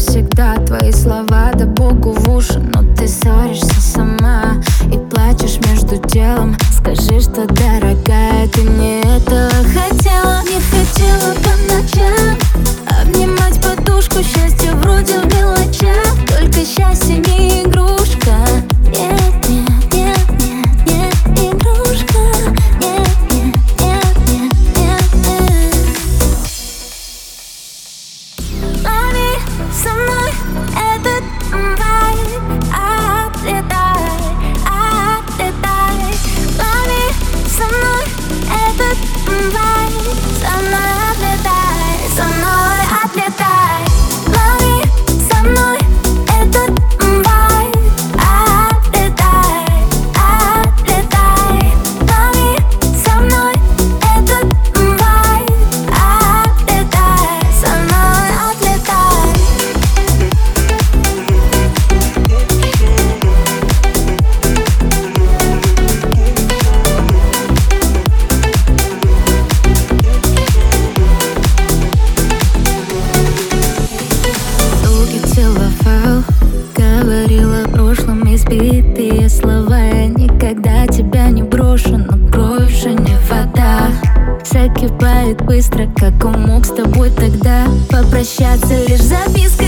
навсегда Твои слова да богу в уши. Но ты ссоришься сама И плачешь между делом Скажи, что дорогая, ты не этого хотела. Не хотела по ночам Обнимать подушку, Someone. Избитые слова Я никогда тебя не брошу Но кровь уже не вода. Закипает быстро, как мог с тобой тогда. Попрощаться лишь записка